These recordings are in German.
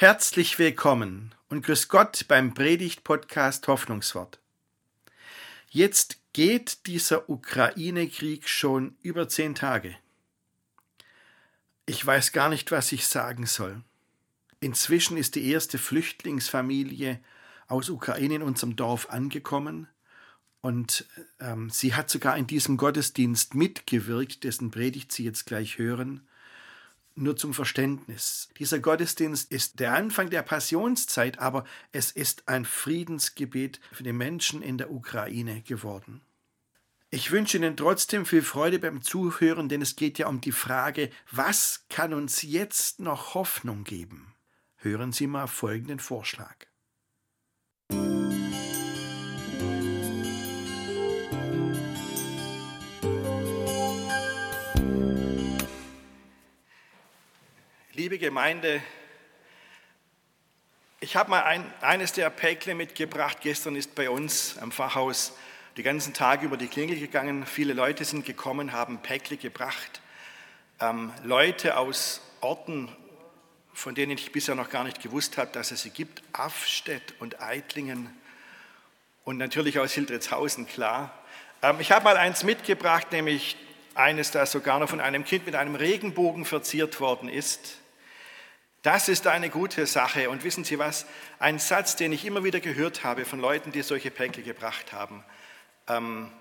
Herzlich willkommen und grüß Gott beim Predigt-Podcast Hoffnungswort. Jetzt geht dieser Ukraine-Krieg schon über zehn Tage. Ich weiß gar nicht, was ich sagen soll. Inzwischen ist die erste Flüchtlingsfamilie aus Ukraine in unserem Dorf angekommen und ähm, sie hat sogar in diesem Gottesdienst mitgewirkt, dessen Predigt Sie jetzt gleich hören. Nur zum Verständnis. Dieser Gottesdienst ist der Anfang der Passionszeit, aber es ist ein Friedensgebet für die Menschen in der Ukraine geworden. Ich wünsche Ihnen trotzdem viel Freude beim Zuhören, denn es geht ja um die Frage, was kann uns jetzt noch Hoffnung geben? Hören Sie mal folgenden Vorschlag. Liebe Gemeinde, ich habe mal ein, eines der Päckle mitgebracht. Gestern ist bei uns am Pfarrhaus die ganzen Tage über die Klingel gegangen. Viele Leute sind gekommen, haben Päckle gebracht. Ähm, Leute aus Orten, von denen ich bisher noch gar nicht gewusst habe, dass es sie gibt. Afstedt und Eitlingen und natürlich aus Hildritzhausen, klar. Ähm, ich habe mal eins mitgebracht, nämlich eines, das sogar noch von einem Kind mit einem Regenbogen verziert worden ist. Das ist eine gute Sache. Und wissen Sie was? Ein Satz, den ich immer wieder gehört habe von Leuten, die solche Päckle gebracht haben. Ähm,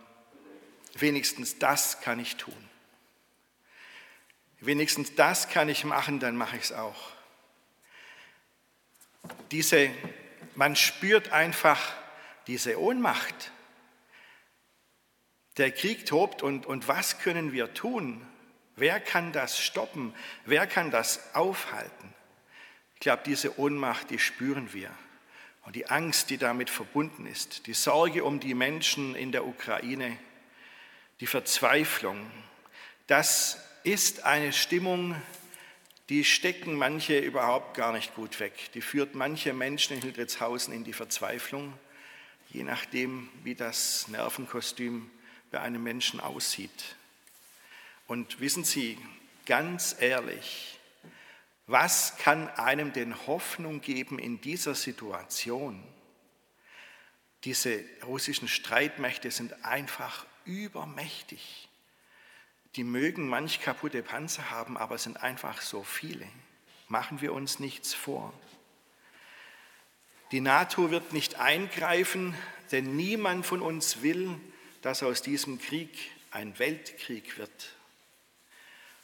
wenigstens das kann ich tun. Wenigstens das kann ich machen, dann mache ich es auch. Diese, man spürt einfach diese Ohnmacht. Der Krieg tobt und, und was können wir tun? Wer kann das stoppen? Wer kann das aufhalten? Ich glaube, diese Ohnmacht, die spüren wir. Und die Angst, die damit verbunden ist, die Sorge um die Menschen in der Ukraine, die Verzweiflung, das ist eine Stimmung, die stecken manche überhaupt gar nicht gut weg. Die führt manche Menschen in Hildritzhausen in die Verzweiflung, je nachdem, wie das Nervenkostüm bei einem Menschen aussieht. Und wissen Sie, ganz ehrlich, was kann einem denn Hoffnung geben in dieser Situation? Diese russischen Streitmächte sind einfach übermächtig. Die mögen manch kaputte Panzer haben, aber es sind einfach so viele. Machen wir uns nichts vor. Die NATO wird nicht eingreifen, denn niemand von uns will, dass aus diesem Krieg ein Weltkrieg wird.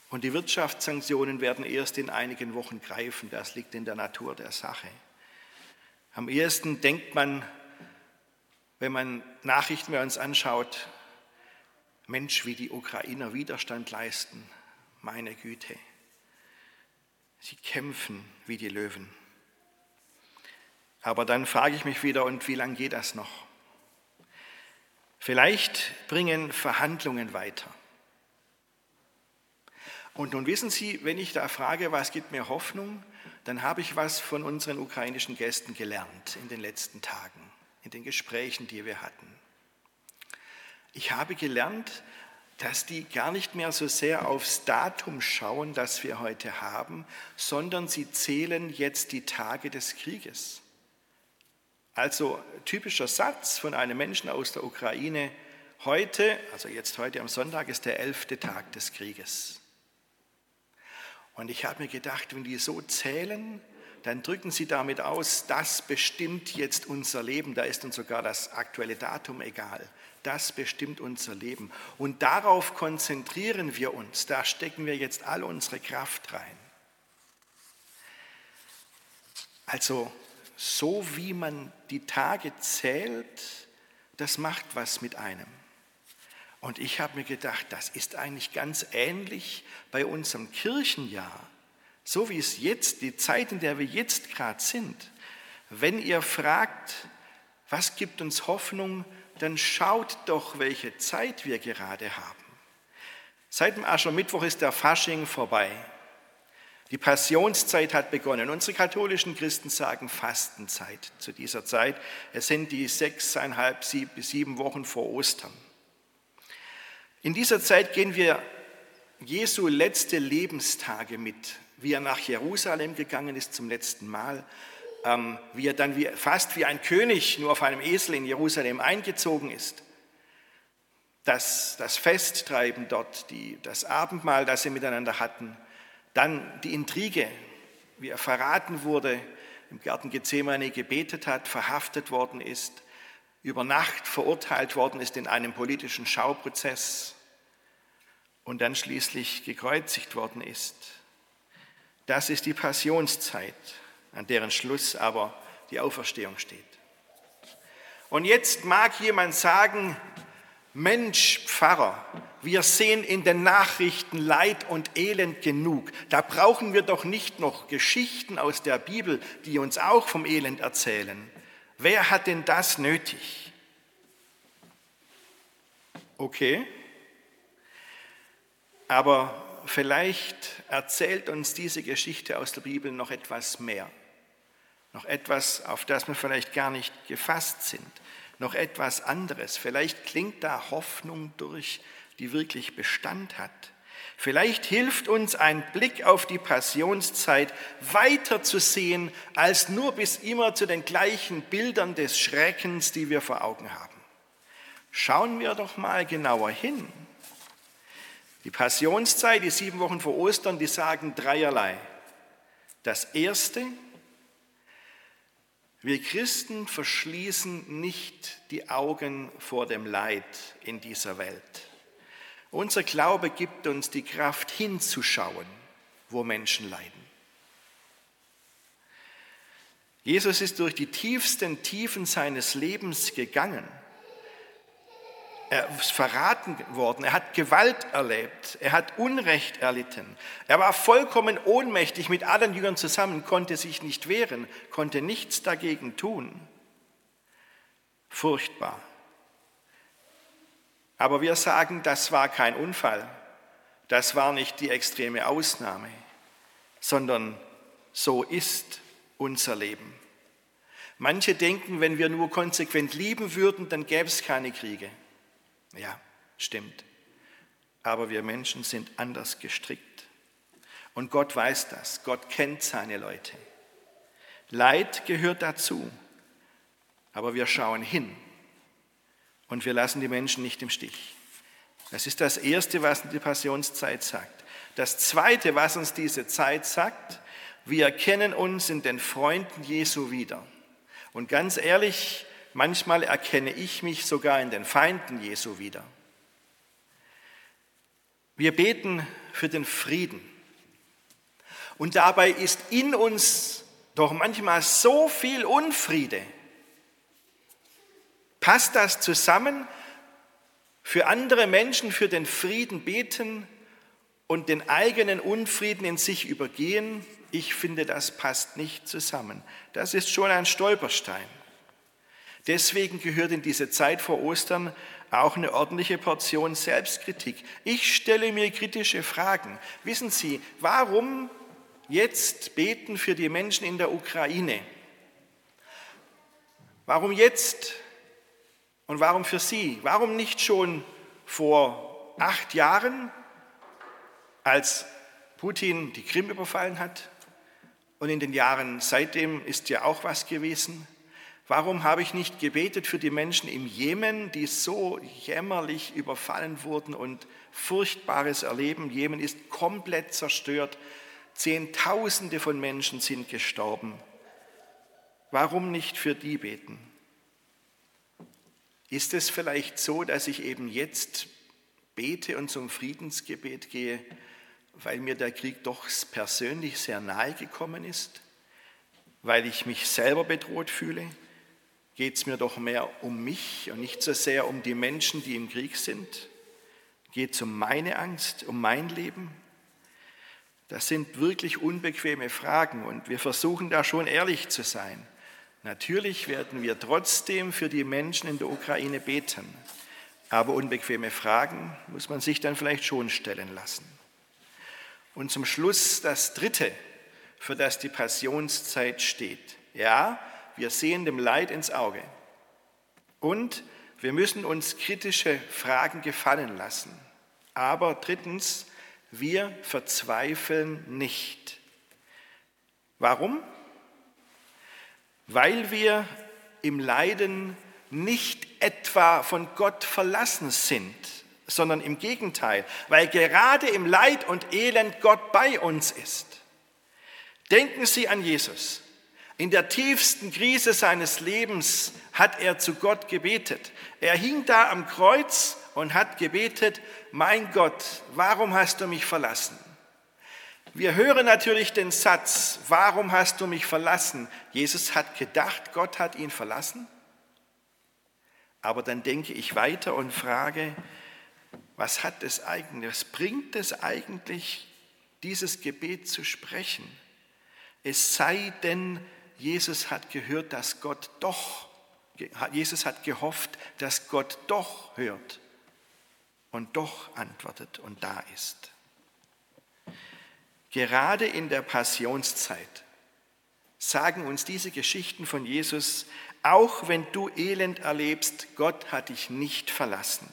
Und die Wirtschaftssanktionen werden erst in einigen Wochen greifen. Das liegt in der Natur der Sache. Am ersten denkt man, wenn man Nachrichten bei uns anschaut, Mensch, wie die Ukrainer Widerstand leisten. Meine Güte. Sie kämpfen wie die Löwen. Aber dann frage ich mich wieder, und wie lange geht das noch? Vielleicht bringen Verhandlungen weiter. Und nun wissen Sie, wenn ich da frage, was gibt mir Hoffnung, dann habe ich was von unseren ukrainischen Gästen gelernt in den letzten Tagen, in den Gesprächen, die wir hatten. Ich habe gelernt, dass die gar nicht mehr so sehr aufs Datum schauen, das wir heute haben, sondern sie zählen jetzt die Tage des Krieges. Also typischer Satz von einem Menschen aus der Ukraine, heute, also jetzt heute am Sonntag, ist der elfte Tag des Krieges. Und ich habe mir gedacht, wenn die so zählen, dann drücken sie damit aus, das bestimmt jetzt unser Leben. Da ist uns sogar das aktuelle Datum egal. Das bestimmt unser Leben. Und darauf konzentrieren wir uns. Da stecken wir jetzt all unsere Kraft rein. Also so wie man die Tage zählt, das macht was mit einem. Und ich habe mir gedacht, das ist eigentlich ganz ähnlich bei unserem Kirchenjahr, so wie es jetzt, die Zeit, in der wir jetzt gerade sind. Wenn ihr fragt, was gibt uns Hoffnung, dann schaut doch, welche Zeit wir gerade haben. Seit dem Aschermittwoch ist der Fasching vorbei. Die Passionszeit hat begonnen. Unsere katholischen Christen sagen Fastenzeit zu dieser Zeit. Es sind die sechseinhalb bis sieben Wochen vor Ostern. In dieser Zeit gehen wir Jesu letzte Lebenstage mit wie er nach Jerusalem gegangen ist zum letzten Mal, ähm, wie er dann fast wie ein König nur auf einem Esel in Jerusalem eingezogen ist. Das, das Festtreiben dort, die, das Abendmahl, das sie miteinander hatten, dann die Intrige, wie er verraten wurde, im Garten Gethsemane gebetet hat, verhaftet worden ist, über Nacht verurteilt worden ist in einem politischen Schauprozess und dann schließlich gekreuzigt worden ist. Das ist die Passionszeit, an deren Schluss aber die Auferstehung steht. Und jetzt mag jemand sagen, Mensch, Pfarrer, wir sehen in den Nachrichten Leid und Elend genug. Da brauchen wir doch nicht noch Geschichten aus der Bibel, die uns auch vom Elend erzählen. Wer hat denn das nötig? Okay, aber vielleicht erzählt uns diese Geschichte aus der Bibel noch etwas mehr. Noch etwas, auf das wir vielleicht gar nicht gefasst sind. Noch etwas anderes. Vielleicht klingt da Hoffnung durch, die wirklich Bestand hat. Vielleicht hilft uns ein Blick auf die Passionszeit weiter zu sehen als nur bis immer zu den gleichen Bildern des Schreckens, die wir vor Augen haben. Schauen wir doch mal genauer hin. Die Passionszeit, die sieben Wochen vor Ostern, die sagen dreierlei. Das Erste, wir Christen verschließen nicht die Augen vor dem Leid in dieser Welt. Unser Glaube gibt uns die Kraft hinzuschauen, wo Menschen leiden. Jesus ist durch die tiefsten Tiefen seines Lebens gegangen er ist verraten worden, er hat Gewalt erlebt, er hat Unrecht erlitten. Er war vollkommen ohnmächtig mit allen Jüngern zusammen, konnte sich nicht wehren, konnte nichts dagegen tun. Furchtbar. Aber wir sagen, das war kein Unfall, das war nicht die extreme Ausnahme, sondern so ist unser Leben. Manche denken, wenn wir nur konsequent lieben würden, dann gäbe es keine Kriege. Ja, stimmt. Aber wir Menschen sind anders gestrickt. Und Gott weiß das. Gott kennt seine Leute. Leid gehört dazu. Aber wir schauen hin. Und wir lassen die Menschen nicht im Stich. Das ist das Erste, was die Passionszeit sagt. Das Zweite, was uns diese Zeit sagt, wir erkennen uns in den Freunden Jesu wieder. Und ganz ehrlich, Manchmal erkenne ich mich sogar in den Feinden Jesu wieder. Wir beten für den Frieden. Und dabei ist in uns doch manchmal so viel Unfriede. Passt das zusammen? Für andere Menschen für den Frieden beten und den eigenen Unfrieden in sich übergehen? Ich finde, das passt nicht zusammen. Das ist schon ein Stolperstein. Deswegen gehört in diese Zeit vor Ostern auch eine ordentliche Portion Selbstkritik. Ich stelle mir kritische Fragen. Wissen Sie, warum jetzt beten für die Menschen in der Ukraine? Warum jetzt und warum für Sie? Warum nicht schon vor acht Jahren, als Putin die Krim überfallen hat? Und in den Jahren seitdem ist ja auch was gewesen. Warum habe ich nicht gebetet für die Menschen im Jemen, die so jämmerlich überfallen wurden und Furchtbares erleben? Jemen ist komplett zerstört. Zehntausende von Menschen sind gestorben. Warum nicht für die beten? Ist es vielleicht so, dass ich eben jetzt bete und zum Friedensgebet gehe, weil mir der Krieg doch persönlich sehr nahe gekommen ist? Weil ich mich selber bedroht fühle? Geht es mir doch mehr um mich und nicht so sehr um die Menschen, die im Krieg sind? Geht es um meine Angst, um mein Leben? Das sind wirklich unbequeme Fragen und wir versuchen da schon ehrlich zu sein. Natürlich werden wir trotzdem für die Menschen in der Ukraine beten, aber unbequeme Fragen muss man sich dann vielleicht schon stellen lassen. Und zum Schluss das Dritte, für das die Passionszeit steht. Ja, wir sehen dem Leid ins Auge. Und wir müssen uns kritische Fragen gefallen lassen. Aber drittens, wir verzweifeln nicht. Warum? Weil wir im Leiden nicht etwa von Gott verlassen sind, sondern im Gegenteil, weil gerade im Leid und Elend Gott bei uns ist. Denken Sie an Jesus. In der tiefsten Krise seines Lebens hat er zu Gott gebetet. Er hing da am Kreuz und hat gebetet, mein Gott, warum hast du mich verlassen? Wir hören natürlich den Satz, warum hast du mich verlassen? Jesus hat gedacht, Gott hat ihn verlassen. Aber dann denke ich weiter und frage, was hat es eigentlich, was bringt es eigentlich, dieses Gebet zu sprechen? Es sei denn, Jesus hat gehört, dass Gott doch, Jesus hat gehofft, dass Gott doch hört und doch antwortet und da ist. Gerade in der Passionszeit sagen uns diese Geschichten von Jesus, auch wenn du Elend erlebst, Gott hat dich nicht verlassen.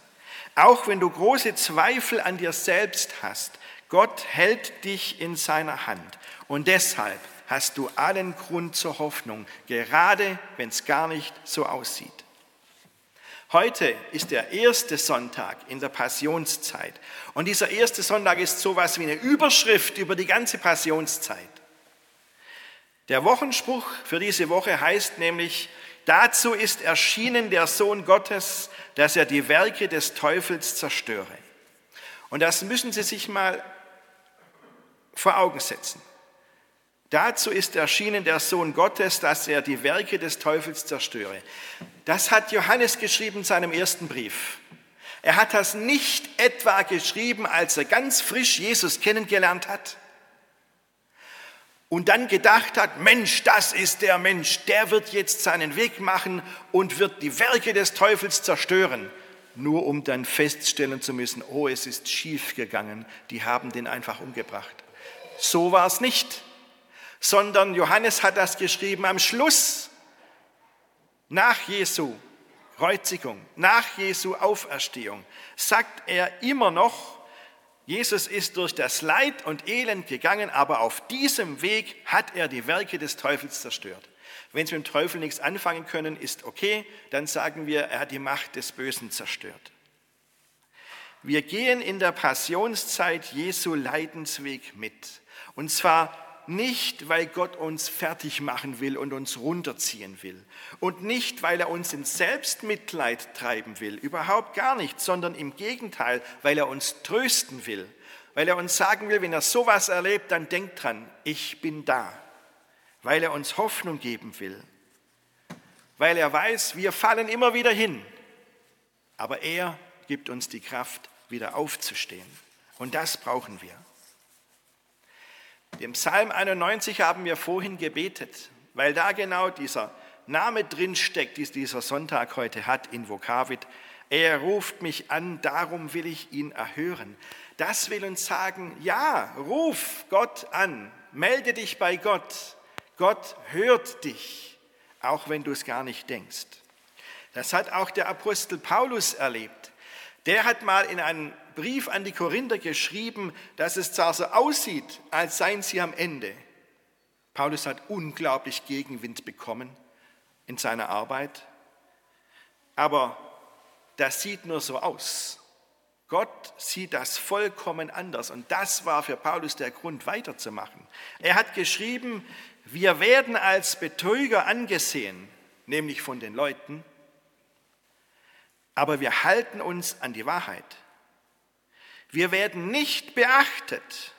Auch wenn du große Zweifel an dir selbst hast, Gott hält dich in seiner Hand. Und deshalb hast du allen Grund zur Hoffnung, gerade wenn es gar nicht so aussieht. Heute ist der erste Sonntag in der Passionszeit. Und dieser erste Sonntag ist so etwas wie eine Überschrift über die ganze Passionszeit. Der Wochenspruch für diese Woche heißt nämlich, dazu ist erschienen der Sohn Gottes, dass er die Werke des Teufels zerstöre. Und das müssen Sie sich mal vor Augen setzen. Dazu ist erschienen der Sohn Gottes, dass er die Werke des Teufels zerstöre. Das hat Johannes geschrieben in seinem ersten Brief. Er hat das nicht etwa geschrieben, als er ganz frisch Jesus kennengelernt hat und dann gedacht hat, Mensch, das ist der Mensch, der wird jetzt seinen Weg machen und wird die Werke des Teufels zerstören, nur um dann feststellen zu müssen, oh, es ist schief gegangen, die haben den einfach umgebracht. So war es nicht sondern Johannes hat das geschrieben am Schluss, nach Jesu Kreuzigung, nach Jesu Auferstehung, sagt er immer noch, Jesus ist durch das Leid und Elend gegangen, aber auf diesem Weg hat er die Werke des Teufels zerstört. Wenn Sie mit dem Teufel nichts anfangen können, ist okay, dann sagen wir, er hat die Macht des Bösen zerstört. Wir gehen in der Passionszeit Jesu Leidensweg mit. Und zwar nicht, weil Gott uns fertig machen will und uns runterziehen will. Und nicht, weil er uns in Selbstmitleid treiben will. Überhaupt gar nicht, sondern im Gegenteil, weil er uns trösten will. Weil er uns sagen will, wenn er sowas erlebt, dann denkt dran, ich bin da. Weil er uns Hoffnung geben will. Weil er weiß, wir fallen immer wieder hin. Aber er gibt uns die Kraft, wieder aufzustehen. Und das brauchen wir. Im Psalm 91 haben wir vorhin gebetet, weil da genau dieser Name drin steckt, die dieser Sonntag heute hat, in Vokavit. Er ruft mich an, darum will ich ihn erhören. Das will uns sagen, ja, ruf Gott an, melde dich bei Gott. Gott hört dich, auch wenn du es gar nicht denkst. Das hat auch der Apostel Paulus erlebt. Der hat mal in einem Brief an die Korinther geschrieben, dass es zwar so aussieht, als seien sie am Ende. Paulus hat unglaublich Gegenwind bekommen in seiner Arbeit, aber das sieht nur so aus. Gott sieht das vollkommen anders und das war für Paulus der Grund weiterzumachen. Er hat geschrieben, wir werden als Betrüger angesehen, nämlich von den Leuten, aber wir halten uns an die Wahrheit. Wir werden nicht beachtet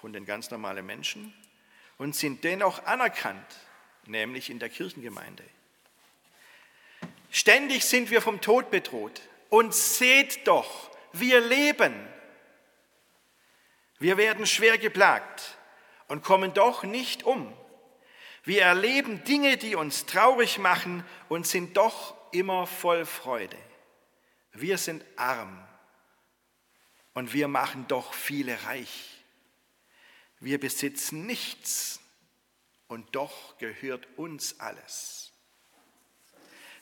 von den ganz normalen Menschen und sind dennoch anerkannt, nämlich in der Kirchengemeinde. Ständig sind wir vom Tod bedroht. Und seht doch, wir leben. Wir werden schwer geplagt und kommen doch nicht um. Wir erleben Dinge, die uns traurig machen und sind doch immer voll Freude. Wir sind arm und wir machen doch viele reich. Wir besitzen nichts und doch gehört uns alles.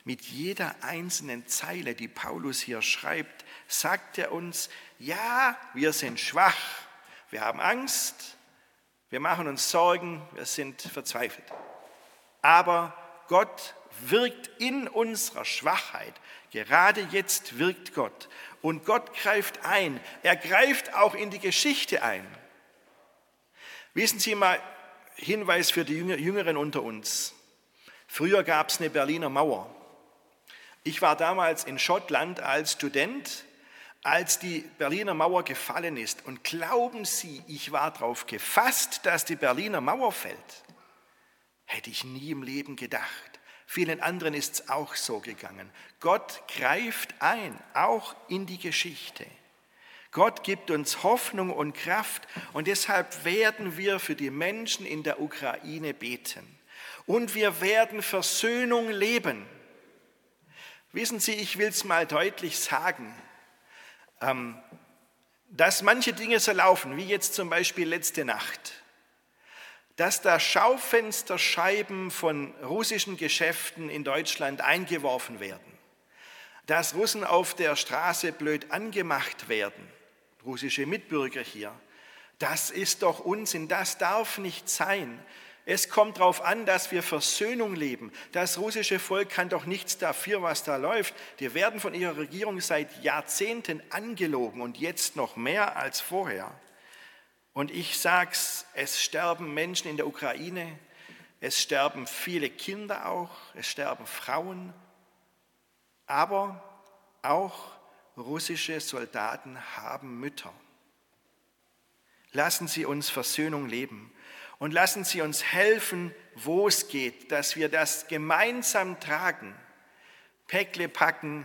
Mit jeder einzelnen Zeile, die Paulus hier schreibt, sagt er uns, ja, wir sind schwach, wir haben Angst, Wir machen uns Sorgen, wir sind verzweifelt. Aber Gott wirkt in unserer Schwachheit. Gerade jetzt wirkt Gott. Und Gott greift ein. Er greift auch in die Geschichte ein. Wissen Sie mal, Hinweis für die Jüngeren unter uns. Früher gab es eine Berliner Mauer. Ich war damals in Schottland als Student, als die Berliner Mauer gefallen ist. Und glauben Sie, ich war darauf gefasst, dass die Berliner Mauer fällt. Hätte ich nie im Leben gedacht. Vielen anderen ist es auch so gegangen. Gott greift ein, auch in die Geschichte. Gott gibt uns Hoffnung und Kraft und deshalb werden wir für die Menschen in der Ukraine beten. Und wir werden Versöhnung leben. Wissen Sie, ich will es mal deutlich sagen, ähm, dass manche Dinge so laufen, wie jetzt zum Beispiel letzte Nacht dass da Schaufensterscheiben von russischen Geschäften in Deutschland eingeworfen werden, dass Russen auf der Straße blöd angemacht werden, russische Mitbürger hier, das ist doch Unsinn, das darf nicht sein. Es kommt darauf an, dass wir Versöhnung leben. Das russische Volk kann doch nichts dafür, was da läuft. Die werden von ihrer Regierung seit Jahrzehnten angelogen und jetzt noch mehr als vorher. Und ich sage es, es sterben Menschen in der Ukraine, es sterben viele Kinder auch, es sterben Frauen, aber auch russische Soldaten haben Mütter. Lassen Sie uns Versöhnung leben und lassen Sie uns helfen, wo es geht, dass wir das gemeinsam tragen, Päckle packen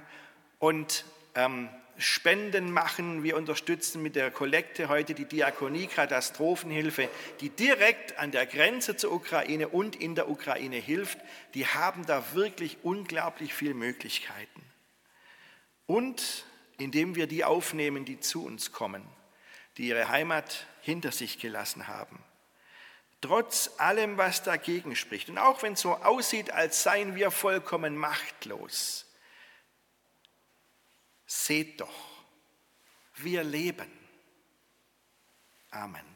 und ähm, Spenden machen. Wir unterstützen mit der Kollekte heute die Diakonie Katastrophenhilfe, die direkt an der Grenze zur Ukraine und in der Ukraine hilft. Die haben da wirklich unglaublich viele Möglichkeiten. Und indem wir die aufnehmen, die zu uns kommen, die ihre Heimat hinter sich gelassen haben. Trotz allem, was dagegen spricht, und auch wenn es so aussieht, als seien wir vollkommen machtlos, Seht doch, wir leben. Amen.